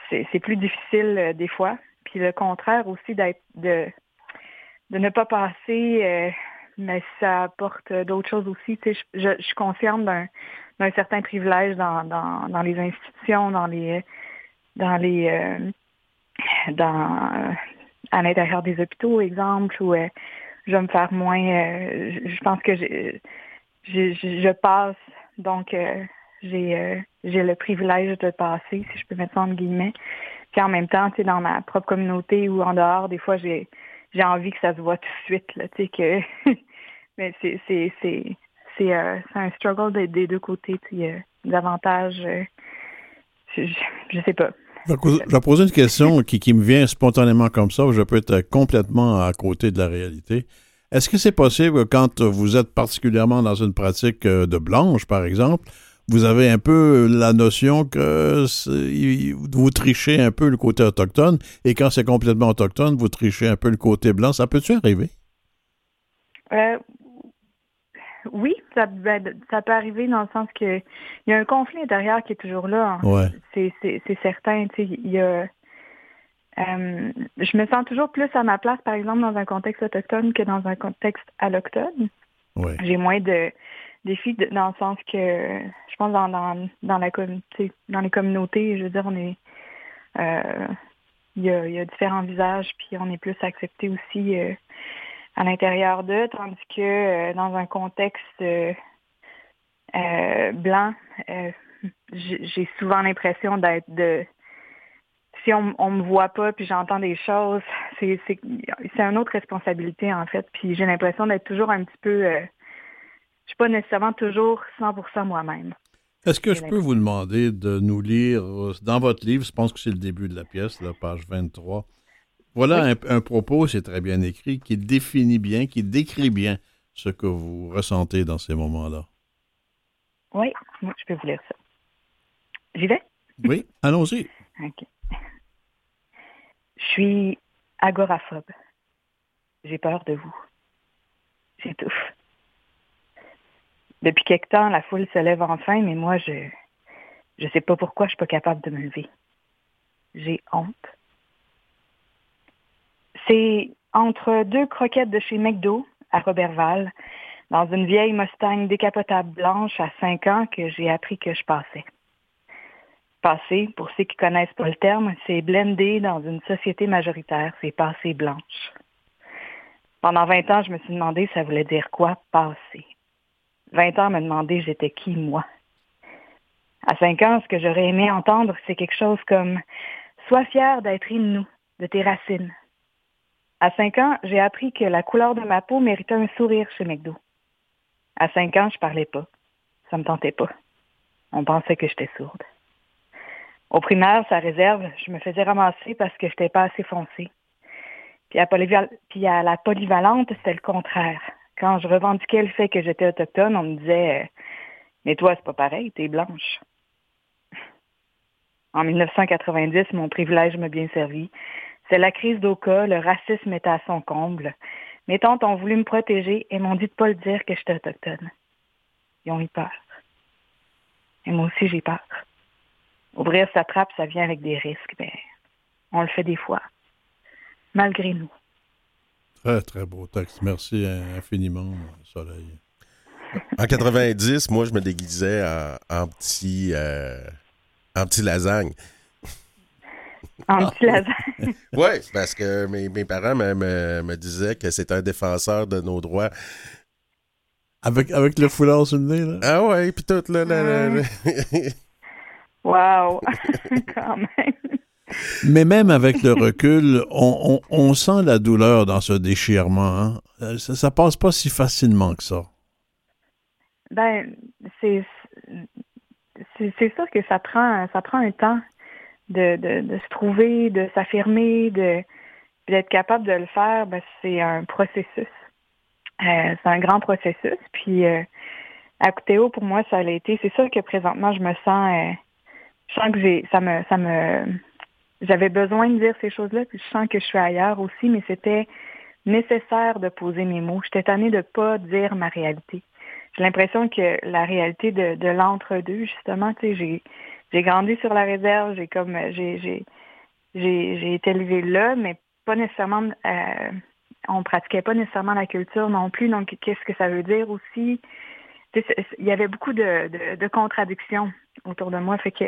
c'est plus difficile euh, des fois. Puis le contraire aussi d'être de de ne pas passer, euh, mais ça apporte d'autres choses aussi. Tu sais, je, je, suis consciente d'un d'un certain privilège dans, dans, dans les institutions, dans les dans les euh, dans à l'intérieur des hôpitaux, exemple, où euh, je vais me faire moins. euh, je, pense que j'ai, je, passe, donc euh, j'ai j'ai le privilège de passer, si je peux mettre ça entre guillemets. Puis en même temps, tu sais, dans ma propre communauté ou en dehors, des fois, j'ai j'ai envie que ça se voit tout de suite, là, tu sais que. Mais c'est c'est c'est c'est euh, c'est un struggle des, des deux côtés, tu sais, euh, davantage. euh, je, je, je sais pas. Je vais poser une question qui, me vient spontanément comme ça, où je peux être complètement à côté de la réalité. Est-ce que c'est possible, quand vous êtes particulièrement dans une pratique euh, de blanche, par exemple, vous avez un peu la notion que vous trichez un peu le côté autochtone, et quand c'est complètement autochtone, vous trichez un peu le côté blanc. Ça peut-tu arriver? Euh, oui, ça, ben, ça peut arriver dans le sens que il y a un conflit intérieur qui est toujours là. hein. Ouais. C'est, certain. Il y a. euh, je me sens toujours plus à ma place, par exemple, dans un contexte autochtone que dans un contexte allochtone. Ouais. J'ai moins de défis de- dans le sens que je pense dans dans, dans la dans les communautés, je veux dire, on est euh, il y, a, il y a différents visages, puis on est plus accepté aussi euh, à l'intérieur d'eux, tandis que euh, dans un contexte euh, euh, blanc, j'ai souvent l'impression d'être de si on, on me voit pas puis j'entends des choses, c'est une autre responsabilité en fait. Puis j'ai l'impression d'être toujours un petit peu, je suis pas nécessairement toujours 100% moi-même. Est-ce que je peux vous demander de nous lire dans votre livre, je pense que c'est le début de la pièce, la page 23. Voilà un, un propos, c'est très bien écrit, qui définit bien, qui décrit bien ce que vous ressentez dans ces moments-là. Oui, moi, je peux vous lire ça. J'y vais? Oui, allons-y. OK. Je suis agoraphobe. J'ai peur de vous. J'étouffe. Depuis quelque temps, la foule se lève enfin, mais moi, je je sais pas pourquoi je suis pas capable de me lever. J'ai honte. C'est entre deux croquettes de chez McDo à Robertval, dans une vieille Mustang décapotable blanche à 5 ans que j'ai appris que je passais. Passer, pour ceux qui connaissent pas le terme, c'est blender dans une société majoritaire, c'est passer blanche. Pendant 20 ans, je me suis demandé ça voulait dire quoi passer. 20 ans me demander j'étais qui moi. À 5 ans, ce que j'aurais aimé entendre, c'est quelque chose comme Sois fier d'être nous, de tes racines. À 5 ans, j'ai appris que la couleur de ma peau méritait un sourire chez McDo. À 5 ans, je parlais pas. Ça me tentait pas. On pensait que j'étais sourde. Au primaire, sa réserve, je me faisais ramasser parce que j'étais pas assez foncée. Puis à, à la polyvalente, c'était le contraire. Quand je revendiquais le fait que j'étais autochtone, on me disait Mais toi, c'est pas pareil, t'es blanche. En 1990, mon privilège m'a bien servi. C'est la crise d'Oka, le racisme était à son comble. Mes tantes ont voulu me protéger et m'ont dit de pas le dire que j'étais autochtone. Ils ont eu peur. Et moi aussi, j'ai peur. Ouvrir sa trappe, ça vient avec des risques, mais on le fait des fois, malgré nous. Très, très beau texte. Merci infiniment, Soleil. En 90, moi, je me déguisais en, en petit, euh, en petit lasagne. En petit lasagne. Oui, parce que mes, mes parents me, me- me disaient que c'était un défenseur de nos droits. Avec, avec le foulard sur le nez, là? Ah ouais, puis tout, là, là, là, là. Wow! Quand même. Mais même avec le recul, on, on- on sent la douleur dans ce déchirement. hein. Euh, Ça, ça passe pas si facilement que ça. Ben, c'est c'est c'est sûr que ça prend ça prend un temps de, de, de se trouver, de s'affirmer, de d'être capable de le faire, ben, c'est un processus. Euh, c'est un grand processus. Puis euh, à Coutéo, pour moi, ça l'a été. C'est sûr que présentement, je me sens euh, je sens que j'ai ça me ça me j'avais besoin de dire ces choses-là, puis je sens que je suis ailleurs aussi, mais c'était nécessaire de poser mes mots. J'étais tannée de pas dire ma réalité. J'ai l'impression que la réalité de, de l'entre-deux, justement, tu sais, j'ai j'ai grandi sur la réserve, j'ai comme j'ai j'ai j'ai j'ai été élevée là, mais pas nécessairement euh, on pratiquait pas nécessairement la culture non plus. Donc qu'est-ce que ça veut dire aussi? Il y avait beaucoup de, de, de contradictions autour de moi. Fait que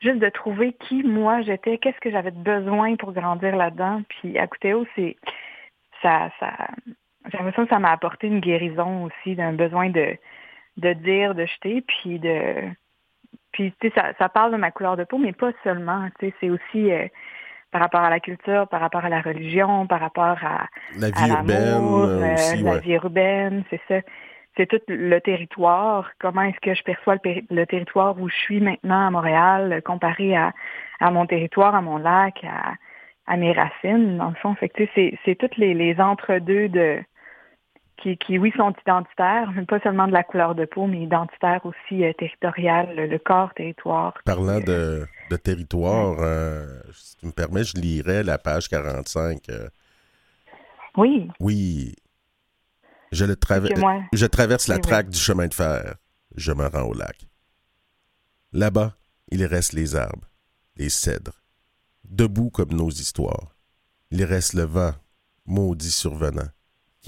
juste de trouver qui moi j'étais, qu'est-ce que j'avais besoin pour grandir là-dedans. Puis à Coutéo, c'est ça, ça j'ai l'impression que ça m'a apporté une guérison aussi d'un besoin de de dire, de jeter, puis de puis tu sais, ça, ça parle de ma couleur de peau, mais pas seulement. Tu sais, c'est aussi euh, par rapport à la culture, par rapport à la religion, par rapport à, La à vie urbaine euh, euh, la vie urbaine, c'est ça. C'est tout le territoire. Comment est-ce que je perçois le, le territoire où je suis maintenant à Montréal, euh, comparé à, à mon territoire, à mon lac, à, à mes racines, dans le fond? Fait que, tu sais, c'est, c'est toutes les, les entre-deux de qui, qui, oui, sont identitaires, mais pas seulement de la couleur de peau, mais identitaires aussi euh, territoriales, le, le corps, territoire. Parlant de, de territoire, euh, si tu me permets, je lirais la page 45. euh, Oui, oui, je, le moi, je traverse la Oui, oui. traque du chemin de fer. Je me rends au lac. Là-bas, il reste les arbres, les cèdres, debout comme nos histoires. Il reste le vent, maudit survenant,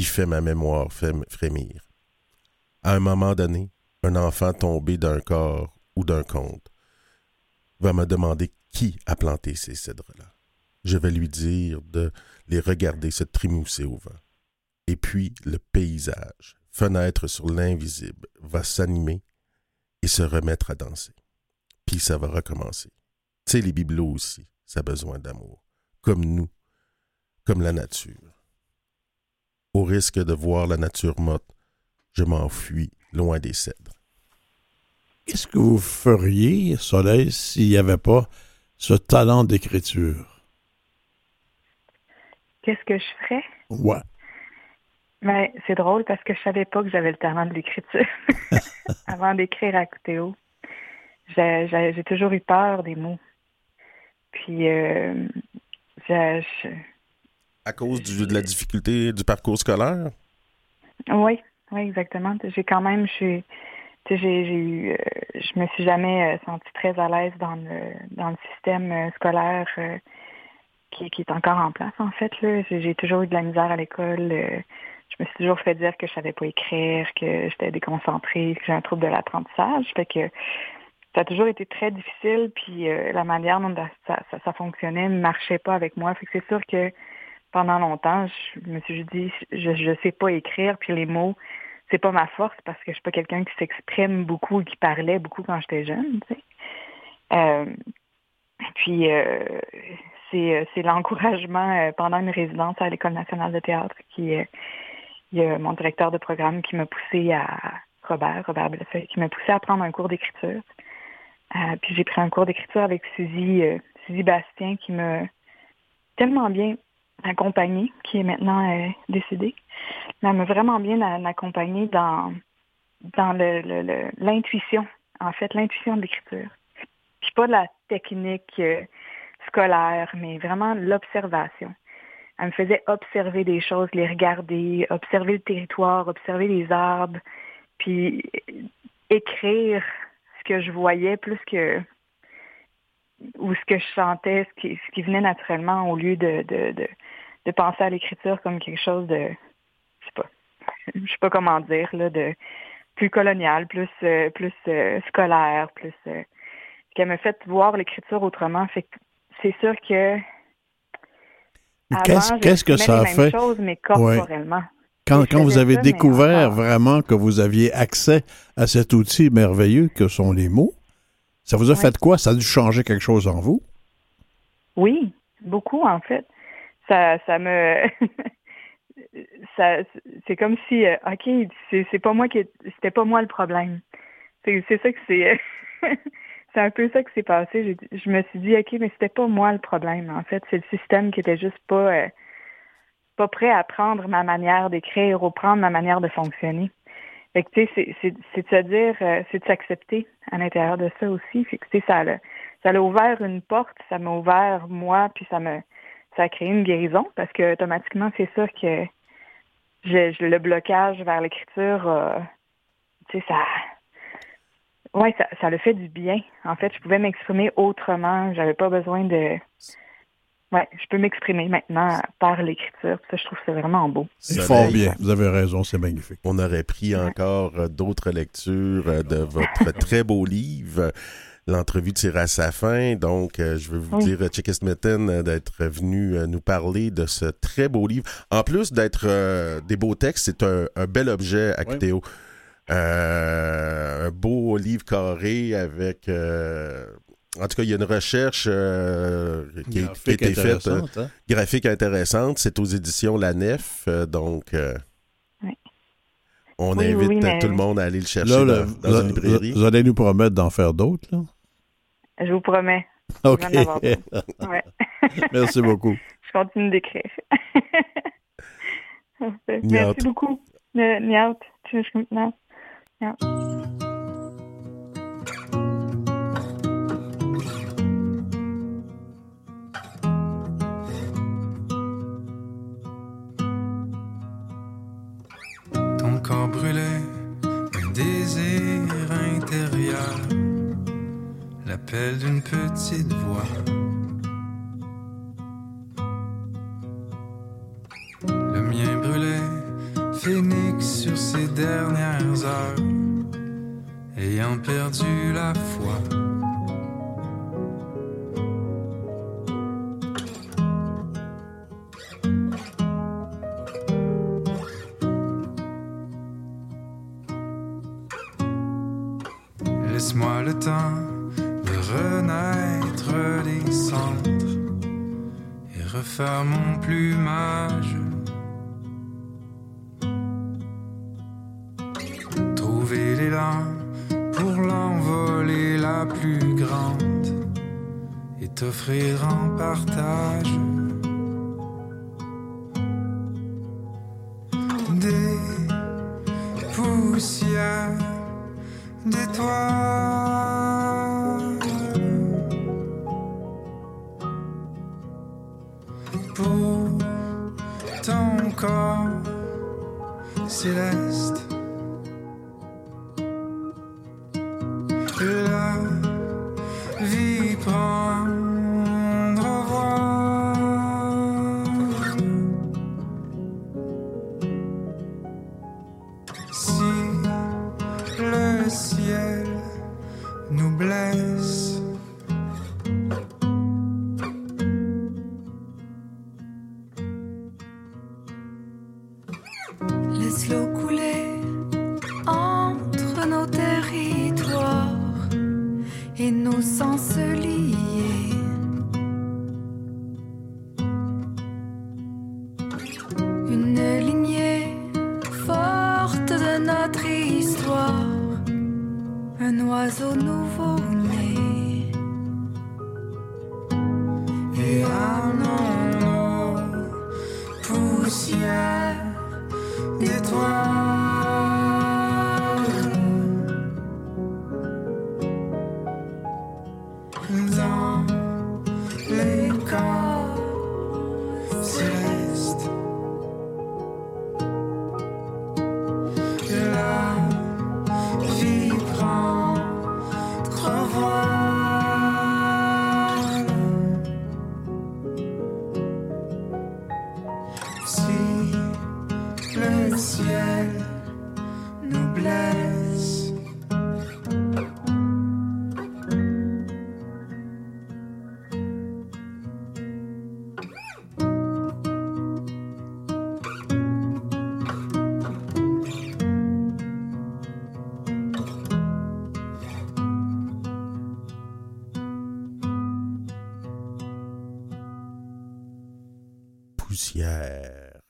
fait ma mémoire frémir. À un moment donné, un enfant tombé d'un corps ou d'un conte va me demander qui a planté ces cèdres-là. Je vais lui dire de les regarder se trémousser au vent. Et puis le paysage, fenêtre sur l'invisible, va s'animer et se remettre à danser. Puis ça va recommencer. Tu les bibelots aussi, ça a besoin d'amour, comme nous, comme la nature. Au risque de voir la nature morte, je m'enfuis loin des cèdres. Qu'est-ce que vous feriez, Soleil, s'il n'y avait pas ce talent d'écriture? Qu'est-ce que je ferais? Ouais. Mais c'est drôle parce que je savais pas que j'avais le talent de l'écriture avant d'écrire à Coutéo. J'ai toujours eu peur des mots. Puis, euh, À cause de la difficulté du parcours scolaire? Oui, oui, exactement. J'ai quand même, je j'ai eu, euh, je me suis jamais euh, sentie très à l'aise dans le, dans le système scolaire qui, est encore en place, en fait. J'ai toujours eu de la misère à l'école. je me suis toujours fait dire que je savais pas écrire, que j'étais déconcentrée, que j'ai un trouble de l'apprentissage. Fait que ça a toujours été très difficile, puis euh, la manière dont ça, ça, fonctionnait ne marchait pas avec moi. Fait que c'est sûr que pendant longtemps, je me suis dit, je ne sais pas écrire, puis les mots, c'est pas ma force parce que je suis pas quelqu'un qui s'exprime beaucoup et qui parlait beaucoup quand j'étais jeune. Tu sais. Euh, puis euh, c'est, c'est l'encouragement pendant une résidence à l'École nationale de théâtre qui il y a mon directeur de programme qui m'a poussé à Robert, Robert Bellefeuille, qui m'a poussé à prendre un cours d'écriture. Euh, puis j'ai pris un cours d'écriture avec Suzy, euh, Suzy Bastien qui m'a tellement bien accompagnée, qui est maintenant euh, décédée. elle m'a vraiment bien accompagnée dans, dans l'intuition, le, en fait, l'intuition de l'écriture. Puis pas de la technique scolaire, mais vraiment l'observation. Elle me faisait observer des choses, les regarder, observer le territoire, observer les arbres, puis écrire ce que je voyais plus que ou ce que je sentais, ce qui, ce qui venait naturellement au lieu de, de, de, penser à l'écriture comme quelque chose de je sais pas je sais pas comment dire là de plus colonial, plus euh, plus euh, scolaire, plus euh, qu'elle m'a fait voir l'écriture autrement. Fait c'est sûr que qu'est-ce que ça a fait? mais corporellement. Quand, quand vous avez découvert vraiment que vous aviez accès à cet outil merveilleux que sont les mots, ça vous a fait quoi? Ça a dû changer quelque chose en vous? Oui, beaucoup en fait. Ça, ça me... ça, c'est comme si, euh, OK, c'est, pas moi qui... C'était pas moi le problème. C'est, ça que c'est... c'est un peu ça qui s'est passé. Je, me suis dit, OK, mais c'était pas moi le problème. En fait, c'est le système qui était juste pas... Euh, pas prêt à prendre ma manière d'écrire ou prendre ma manière de fonctionner. Fait que, tu sais, c'est de se dire, euh, c'est de s'accepter à l'intérieur de ça aussi. Fait que, tu sais, ça a, ça ouvert une porte, ça m'a ouvert moi, puis ça me, ça a créé une guérison parce que automatiquement, c'est sûr que je, le blocage vers l'écriture, euh, tu sais, ça, ouais, ça, ça le fait du bien. En fait, je pouvais m'exprimer autrement. J'avais pas besoin de oui, je peux m'exprimer maintenant par l'écriture. Ça, je trouve que c'est vraiment beau. C'est fort bien. Vous avez raison, c'est magnifique. On aurait pris encore euh, d'autres lectures euh, de votre très beau livre. L'entrevue tire à sa fin, donc euh, je veux vous dire, Smitten, d'être venu nous parler de ce très beau livre. En plus d'être des beaux textes, c'est un, bel objet, Actéo. un beau livre carré avec en tout cas, il y a une recherche euh, qui, a été faite, euh, hein? graphique intéressante. C'est aux éditions La Nef, euh, donc on invite tout le monde à aller le chercher dans, une librairie. Vous allez nous promettre d'en faire d'autres, là? Je vous promets. OK. Merci beaucoup. Je continue d'écrire. Merci beaucoup. Niaut. brûlait l'appel d'une petite voix.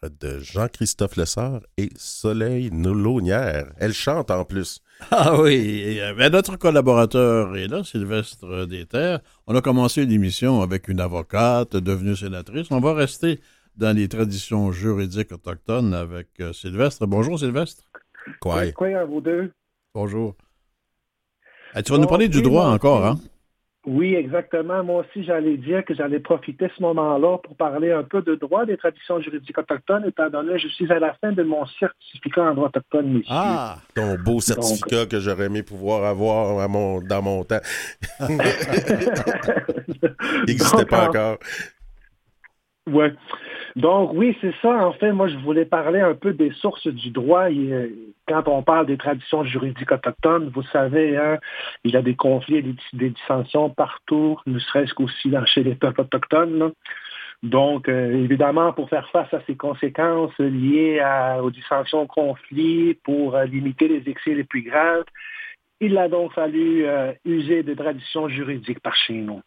De Jean-Christophe Lessard et Soleil Noulonière. Elle chante en plus. Ah oui, et, ben, notre collaborateur est là, Sylvestre Desterres. On a commencé l'émission avec une avocate devenue sénatrice. On va rester dans les traditions juridiques autochtones avec euh, Sylvestre. Bonjour Sylvestre. Quoi? Quoi à vous deux? Bonjour. Ah, tu vas Bon, nous parler du droit encore, hein? Oui, exactement. Moi aussi, j'allais dire que j'allais profiter de ce moment-là pour parler un peu de droit des traditions juridiques autochtones, étant donné que je suis à la fin de mon certificat en droit autochtone, messieurs. Ah! Ton beau certificat que j'aurais aimé pouvoir avoir à mon, dans mon temps. Il n'existait pas en- encore. Ouais. Donc oui, c'est ça. En fait, moi, je voulais parler un peu des sources du droit. Et, euh, quand on parle des traditions juridiques autochtones, vous savez, hein, il y a des conflits et des, dissensions partout, ne serait-ce qu'aussi chez les peuples autochtones. Donc, euh, évidemment, pour faire face à ces conséquences liées aux dissensions, aux conflits, pour euh, limiter les excès les plus graves, il a donc fallu user des traditions juridiques par chez nous.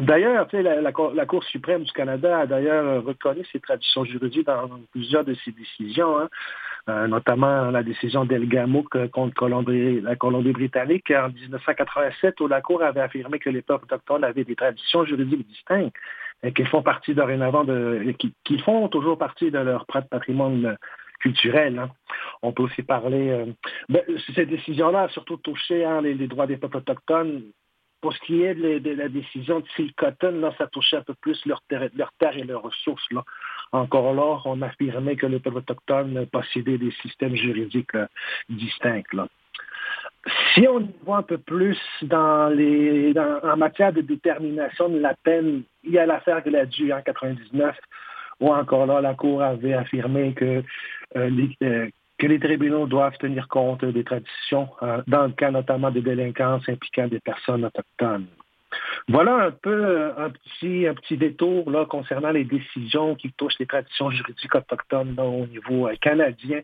D'ailleurs, la, Cour suprême du Canada a d'ailleurs reconnu ces traditions juridiques dans plusieurs de ses décisions, hein, euh, notamment la décision d'Elgamook euh, contre la Colombie-Britannique en 1987, où la Cour avait affirmé que les peuples autochtones avaient des traditions juridiques distinctes et qu'ils font partie dorénavant de, font toujours partie de leur patrimoine culturel. hein. On peut aussi parler. euh, ben, cette décision-là a surtout touché hein, les droits des peuples autochtones pour ce qui est de, la- décision de Seal Cotton, là, ça touchait un peu plus leur terre, et leurs ressources. Là. Encore là, on affirmait que les peuples autochtones possédaient des systèmes juridiques là, distincts. Là. Si on voit un peu plus dans les, en matière de détermination de la peine, il y a l'affaire Gladu en 99, où encore là, la Cour avait affirmé que euh, les, euh, que les tribunaux doivent tenir compte des traditions, euh, dans le cas notamment des délinquances impliquant des personnes autochtones. Voilà un peu euh, un petit, un petit détour là, concernant les décisions qui touchent les traditions juridiques autochtones là, au niveau euh, canadien.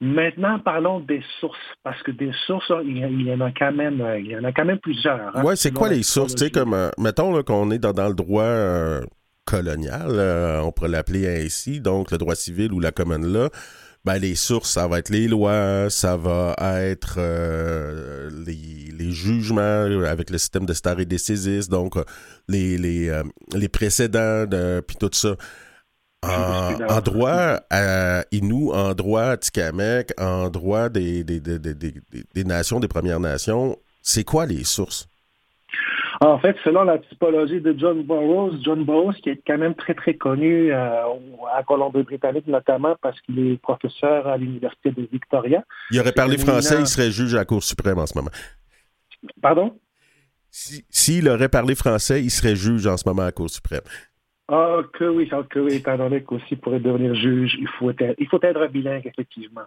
Maintenant, parlons des sources, parce que des sources, il y, en a quand même, il y en a quand même plusieurs. hein. Ouais, c'est quoi les sources? Tu sais, l'éthologie. comme, mettons qu'on est dans, dans le droit euh, colonial, euh, on pourrait l'appeler ainsi, donc le droit civil ou la common law, ben, les sources, ça va être les lois, ça va être euh, les, les, jugements avec le système de stare decisis, donc les, les, les précédents, puis tout ça. En, en, droit à Inou, en droit Tikamek, en droit des, des, des, des, nations, des Premières Nations, c'est quoi les sources? En fait, selon la typologie de John Burroughs, John Burroughs, qui est quand même très, très connu euh, à Colombie-Britannique, notamment parce qu'il est professeur à l'Université de Victoria. Il aurait parlé français, il serait juge à la Cour suprême en ce moment. Pardon? S'il aurait parlé français, il serait juge en ce moment à la Cour suprême. Ah, que oui, que oui, étant donné qu'aussi pour devenir juge, il faut être, il faut être bilingue, effectivement.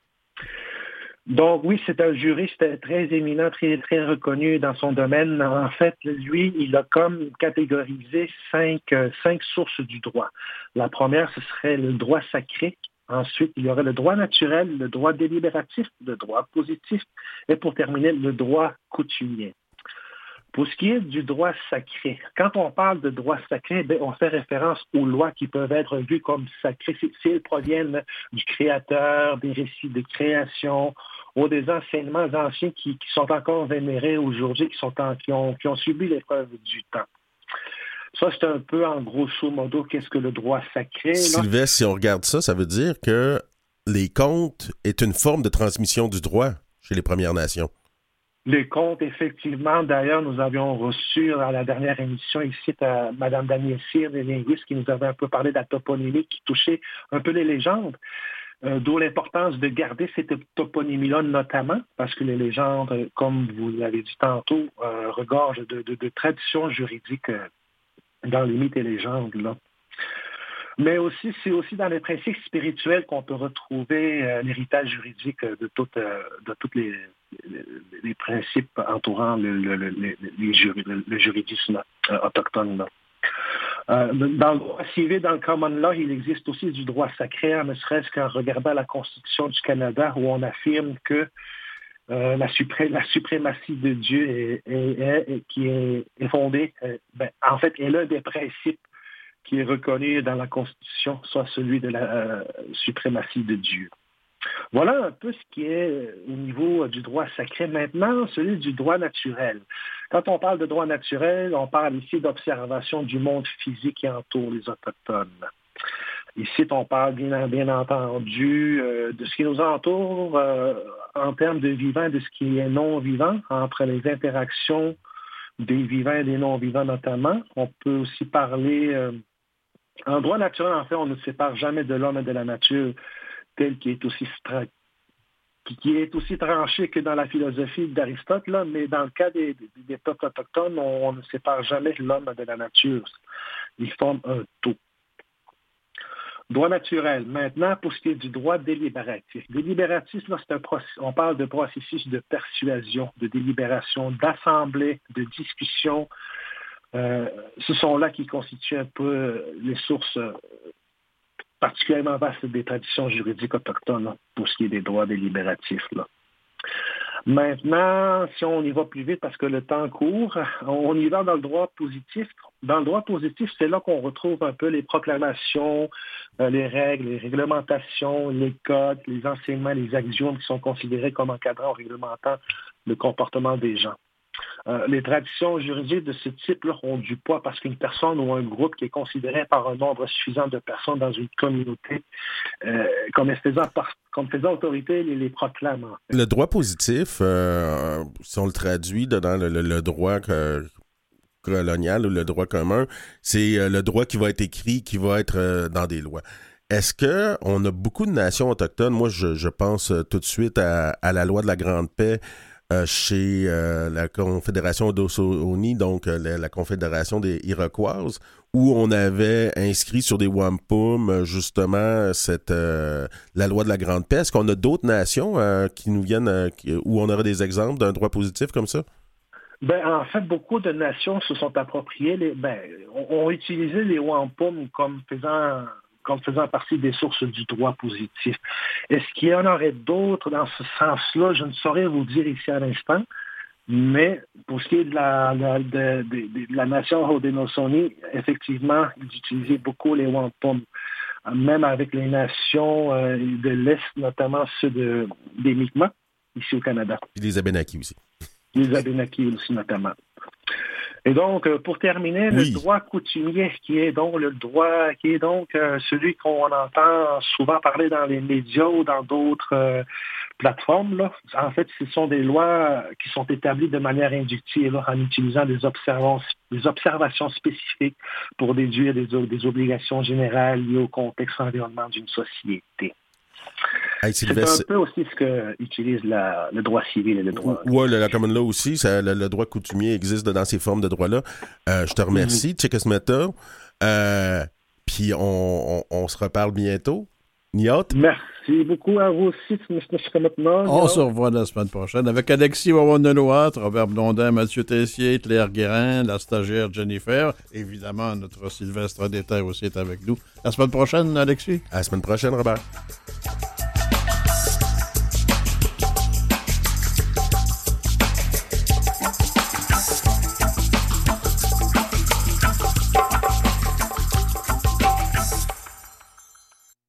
Donc oui, c'est un juriste très éminent, très, très reconnu dans son domaine. En fait, lui, il a comme catégorisé cinq, cinq sources du droit. La première, ce serait le droit sacré. Ensuite, il y aurait le droit naturel, le droit délibératif, le droit positif et pour terminer, le droit coutumier. Pour ce qui est du droit sacré, quand on parle de droit sacré, ben, on fait référence aux lois qui peuvent être vues comme sacrées s'ils proviennent du créateur, des récits de création ou des enseignements anciens qui, sont encore vénérés aujourd'hui, qui, sont qui, ont, qui ont subi l'épreuve du temps. Ça, c'est un peu en grosso modo qu'est-ce que le droit sacré. Sylvestre, si on regarde ça, ça veut dire que les contes est une forme de transmission du droit chez les Premières Nations. Les comptes, effectivement, d'ailleurs, nous avions reçu à la dernière émission ici à Mme Daniel Cyr, des linguistes, qui nous avait un peu parlé de la toponymie qui touchait un peu les légendes. Euh, d'où l'importance de garder cette toponymie-là notamment, parce que les légendes, comme vous l'avez dit tantôt, euh, regorgent de, traditions juridiques euh, dans les mythes et légendes. Là. Mais aussi, c'est aussi dans les principes spirituels qu'on peut retrouver l'héritage juridique de, toutes de toutes les, les, principes entourant le, juridisme euh, autochtone. Euh, dans le droit civil, dans le common law, il existe aussi du droit sacré, hein, ne serait-ce qu'en regardant la Constitution du Canada, où on affirme que euh, la, la, suprématie de Dieu est, qui est, fondée, ben, en fait, est l'un des principes qui est reconnu dans la Constitution, soit celui de la suprématie de Dieu. Voilà un peu ce qui est euh, au niveau euh, du droit sacré. Maintenant, celui du droit naturel. Quand on parle de droit naturel, on parle ici d'observation du monde physique qui entoure les Autochtones. Ici, on parle bien, entendu euh, de ce qui nous entoure en termes de vivant, de ce qui est non-vivant, entre les interactions des vivants et des non-vivants notamment. On peut aussi parler, en droit naturel, en fait, on ne sépare jamais de l'homme et de la nature tel qui est aussi qui est aussi tranché que dans la philosophie d'Aristote, mais dans le cas des, peuples autochtones, on, ne sépare jamais l'homme de la nature. Ils forment un tout. Droit naturel. Maintenant, pour ce qui est du droit délibératif. Délibératif, là, un on parle de processus de persuasion, de délibération, d'assemblée, de discussion. Euh, ce sont là qui constituent un peu les sources particulièrement vaste des traditions juridiques autochtones pour ce qui est des droits délibératifs. Maintenant, si on y va plus vite parce que le temps court, on y va dans le droit positif. Dans le droit positif, c'est là qu'on retrouve un peu les proclamations, euh, les règles, les réglementations, les codes, les enseignements, les axiomes qui sont considérés comme encadrant ou réglementant le comportement des gens. Euh, les traditions juridiques de ce type-là ont du poids parce qu'une personne ou un groupe qui est considéré par un nombre suffisant de personnes dans une communauté euh, comme, faisant, comme faisant autorité les, les proclame. Le droit positif, euh, si on le traduit dans le, droit colonial ou le droit commun, c'est le droit qui va être écrit, qui va être dans des lois. Est-ce qu'on a beaucoup de nations autochtones? Moi, je, pense tout de suite à, à, la loi de la Grande Paix euh, chez euh, la Confédération d'Ossoni, donc euh, la, Confédération des Iroquoises, où on avait inscrit sur des wampum justement cette la loi de la Grande Paix. Est-ce qu'on a d'autres nations qui nous viennent, où on aurait des exemples d'un droit positif comme ça? Ben, en fait, beaucoup de nations se sont appropriées, les, ben, ont utilisé les wampum comme faisant comme faisant partie des sources du droit positif. Est-ce qu'il y en aurait d'autres dans ce sens-là? Je ne saurais vous dire ici à l'instant. Mais pour ce qui est de la, la- de, de- de la nation Haudenosaunee, effectivement, ils utilisaient beaucoup les wampum. Même avec les nations euh, de l'Est, notamment ceux de, des Mi'kmaq, ici au Canada. Puis les Abénakis aussi. Les Abénakis aussi notamment. Et donc, euh, pour terminer, Oui. le droit coutumier, qui est donc le droit, qui est donc euh, celui qu'on entend souvent parler dans les médias ou dans d'autres euh, plateformes, là. en fait, ce sont des lois qui sont établies de manière inductive là, en utilisant des, observations spécifiques pour déduire des, des obligations générales liées au contexte environnement d'une société. Hey, C'est un peu aussi ce que utilise la- le droit civil et le droit. Oui, le, la common law aussi, ça, le, le droit coutumier existe dans ces formes de droits-là. Euh, je te remercie, Tchekosmeta. Euh, puis on, on- on se reparle bientôt. Niot? Merci beaucoup à vous aussi, M. On se revoit la semaine prochaine avec Alexis Wawan-Deloitte, Robert Blondin, Mathieu Tessier, Claire Guérin, la stagiaire Jennifer. Évidemment, notre Sylvestre Déterre aussi est avec nous. La semaine prochaine, Alexis? À la semaine prochaine, Robert.